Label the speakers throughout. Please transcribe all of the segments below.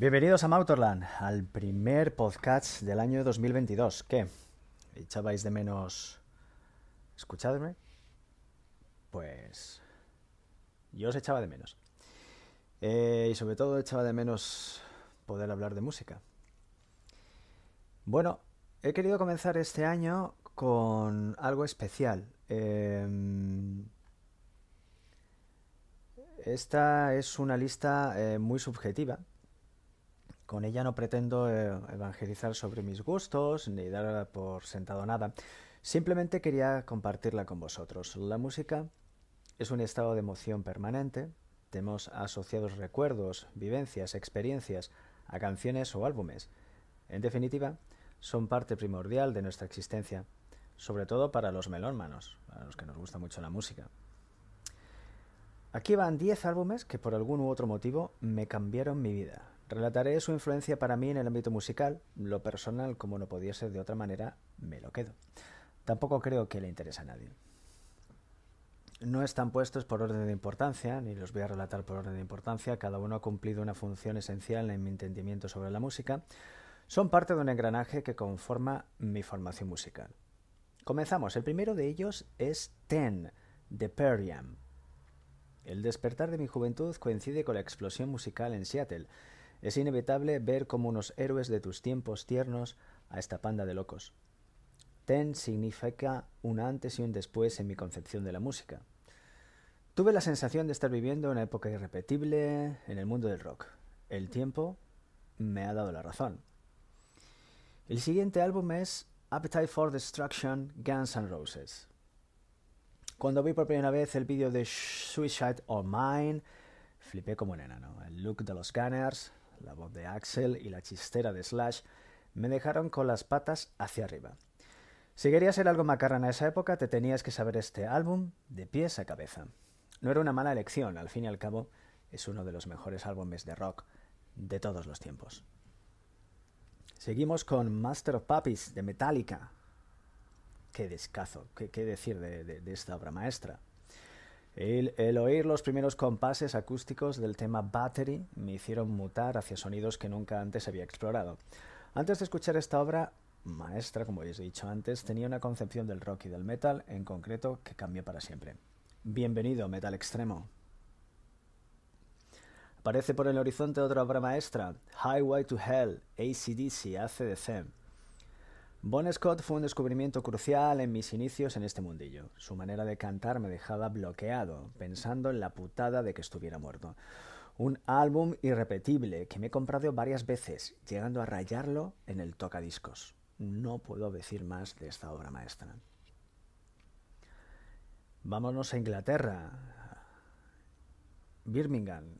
Speaker 1: Bienvenidos a Motorland, al primer podcast del año 2022. ¿Qué? ¿Echabais de menos escuchadme? Pues yo os echaba de menos. Eh, y sobre todo echaba de menos poder hablar de música. Bueno, he querido comenzar este año con algo especial. Em, esta es una lista eh, muy subjetiva. Con ella no pretendo eh, evangelizar sobre mis gustos ni dar por sentado nada. Simplemente quería compartirla con vosotros. La música es un estado de emoción permanente. Tenemos asociados recuerdos, vivencias, experiencias a canciones o álbumes. En definitiva, son parte primordial de nuestra existencia, sobre todo para los melómanos, a los que nos gusta mucho la música. Aquí van 10 álbumes que por algún u otro motivo me cambiaron mi vida. Relataré su influencia para mí en el ámbito musical, lo personal, como no podía ser de otra manera, me lo quedo. Tampoco creo que le interese a nadie. No están puestos por orden de importancia, ni los voy a relatar por orden de importancia, cada uno ha cumplido una función esencial en mi entendimiento sobre la música. Son parte de un engranaje que conforma mi formación musical. Comenzamos. El primero de ellos es Ten, de Periam. El despertar de mi juventud coincide con la explosión musical en Seattle. Es inevitable ver como unos héroes de tus tiempos tiernos a esta panda de locos. Ten significa un antes y un después en mi concepción de la música. Tuve la sensación de estar viviendo una época irrepetible en el mundo del rock. El tiempo me ha dado la razón. El siguiente álbum es Appetite for Destruction Guns N' Roses. Cuando vi por primera vez el vídeo de Suicide or Mine, flipé como un enano. El look de los Gunners, la voz de Axel y la chistera de Slash me dejaron con las patas hacia arriba. Si querías ser algo macarrón a esa época, te tenías que saber este álbum de pies a cabeza. No era una mala elección, al fin y al cabo, es uno de los mejores álbumes de rock de todos los tiempos. Seguimos con Master of Puppies de Metallica. Qué descazo, qué, decir de, esta obra maestra. El, oír los primeros compases acústicos del tema Battery me hicieron mutar hacia sonidos que nunca antes había explorado. Antes de escuchar esta obra maestra, como os he dicho antes, tenía una concepción del rock y del metal en concreto que cambió para siempre. Bienvenido, Metal Extremo. Aparece por el horizonte otra obra maestra, Highway to Hell, ACDC, ACDC. Bon Scott fue un descubrimiento crucial en mis inicios en este mundillo. Su manera de cantar me dejaba bloqueado, pensando en la putada de que estuviera muerto. Un álbum irrepetible que me he comprado varias veces, llegando a rayarlo en el tocadiscos. No puedo decir más de esta obra maestra. Vámonos a Inglaterra. Birmingham.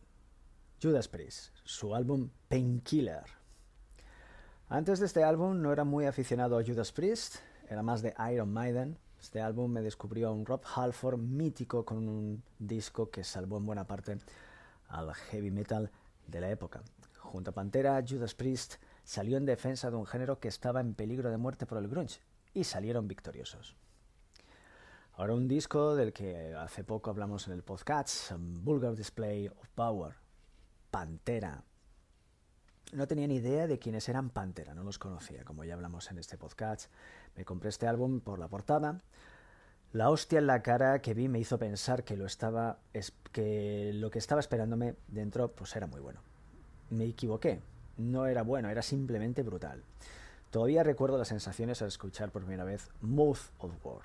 Speaker 1: Judas Priest, su álbum Painkiller. Antes de este álbum no era muy aficionado a Judas Priest, era más de Iron Maiden. Este álbum me descubrió a un Rob Halford mítico con un disco que salvó en buena parte al heavy metal de la época. Junto a Pantera, Judas Priest salió en defensa de un género que estaba en peligro de muerte por el grunge y salieron victoriosos. Ahora un disco del que hace poco hablamos en el podcast, Vulgar Display of Power, Pantera. No tenía ni idea de quiénes eran Pantera, no los conocía, como ya hablamos en este podcast. Me compré este álbum por la portada. La hostia en la cara que vi me hizo pensar que lo, estaba, que lo que estaba esperándome dentro pues era muy bueno. Me equivoqué, no era bueno, era simplemente brutal. Todavía recuerdo las sensaciones al escuchar por primera vez Mouth of War.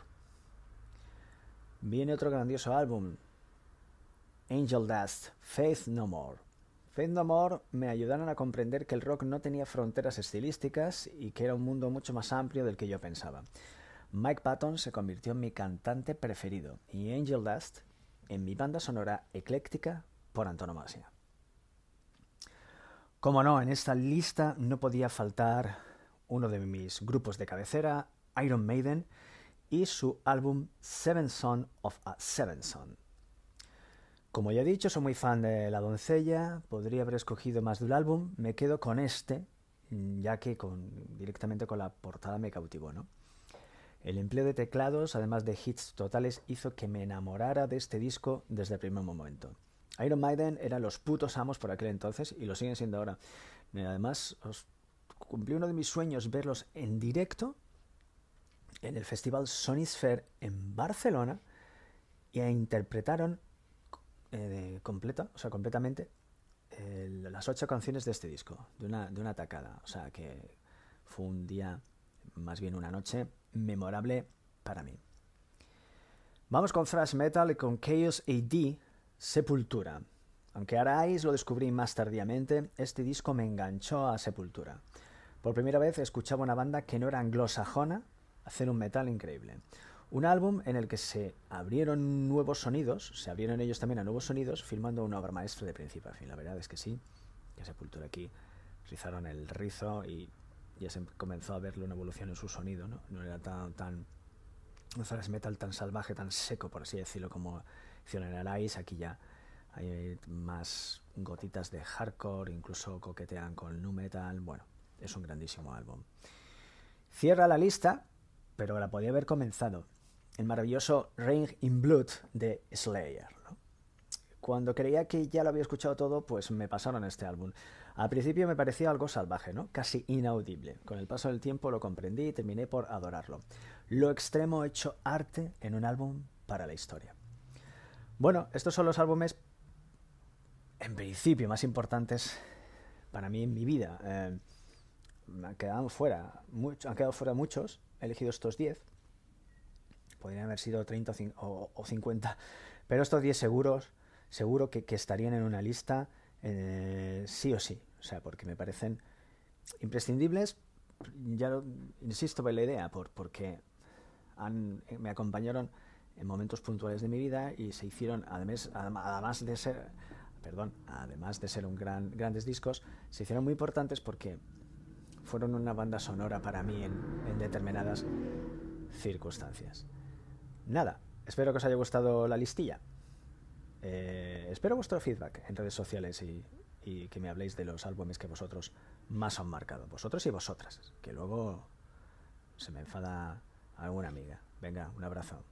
Speaker 1: Viene otro grandioso álbum, Angel Dust, Faith No More. No More me ayudaron a comprender que el rock no tenía fronteras estilísticas y que era un mundo mucho más amplio del que yo pensaba. Mike Patton se convirtió en mi cantante preferido y Angel Dust en mi banda sonora ecléctica por antonomasia. Como no, en esta lista no podía faltar uno de mis grupos de cabecera, Iron Maiden, y su álbum Seven Son of a Seven Son. Como ya he dicho, soy muy fan de La Doncella, podría haber escogido más de un álbum, me quedo con este, ya que con, directamente con la portada me cautivó, ¿no? El empleo de teclados, además de hits totales, hizo que me enamorara de este disco desde el primer momento. Iron Maiden eran los putos amos por aquel entonces y lo siguen siendo ahora. Además, os cumplí uno de mis sueños verlos en directo en el festival Sonisphere en Barcelona y interpretaron eh, completa, o sea, completamente las ocho canciones de este disco, de una, de una tacada. O sea, que fue un día, más bien una noche, memorable para mí. Vamos con thrash metal y con Chaos AD, Sepultura. Aunque Arais lo descubrí más tardíamente, este disco me enganchó a Sepultura. Por primera vez escuchaba una banda que no era anglosajona hacer un metal increíble. Un álbum en el que se abrieron nuevos sonidos, se abrieron ellos también a nuevos sonidos, filmando una obra maestra de principio a fin. La verdad es que sí, que Sepultura aquí rizaron el rizo y ya se comenzó a verle una evolución en su sonido, ¿no? No era tan, tan un metal tan salvaje, tan seco, por así decirlo, como hicieron en Arise. Aquí ya hay más gotitas de hardcore, incluso coquetean con nu metal. Bueno, es un grandísimo álbum. Cierra la lista, pero la podía haber comenzado. El maravilloso Rain in Blood de Slayer. Cuando creía que ya lo había escuchado todo, pues me pasaron este álbum. Al principio me parecía algo salvaje, ¿no? Casi inaudible. Con el paso del tiempo lo comprendí y terminé por adorarlo. Lo extremo hecho arte en un álbum para la historia. Bueno, estos son los álbumes, en principio, más importantes para mí en mi vida. Eh, fuera, han quedado fuera muchos. He elegido estos 10. Podrían haber sido 30 o, 50. Pero estos 10 seguros, seguro que, estarían en una lista eh, sí o sí, o sea, porque me parecen imprescindibles, ya insisto en la idea, por, porque han, me acompañaron en momentos puntuales de mi vida y se hicieron, además, además de ser, perdón, además de ser un gran, grandes discos, se hicieron muy importantes porque fueron una banda sonora para mí en, en determinadas circunstancias. Nada, espero que os haya gustado la listilla. Eh, espero vuestro feedback en redes sociales y, y que me habléis de los álbumes que vosotros más han marcado. Vosotros y vosotras, que luego se me enfada alguna amiga. Venga, un abrazo.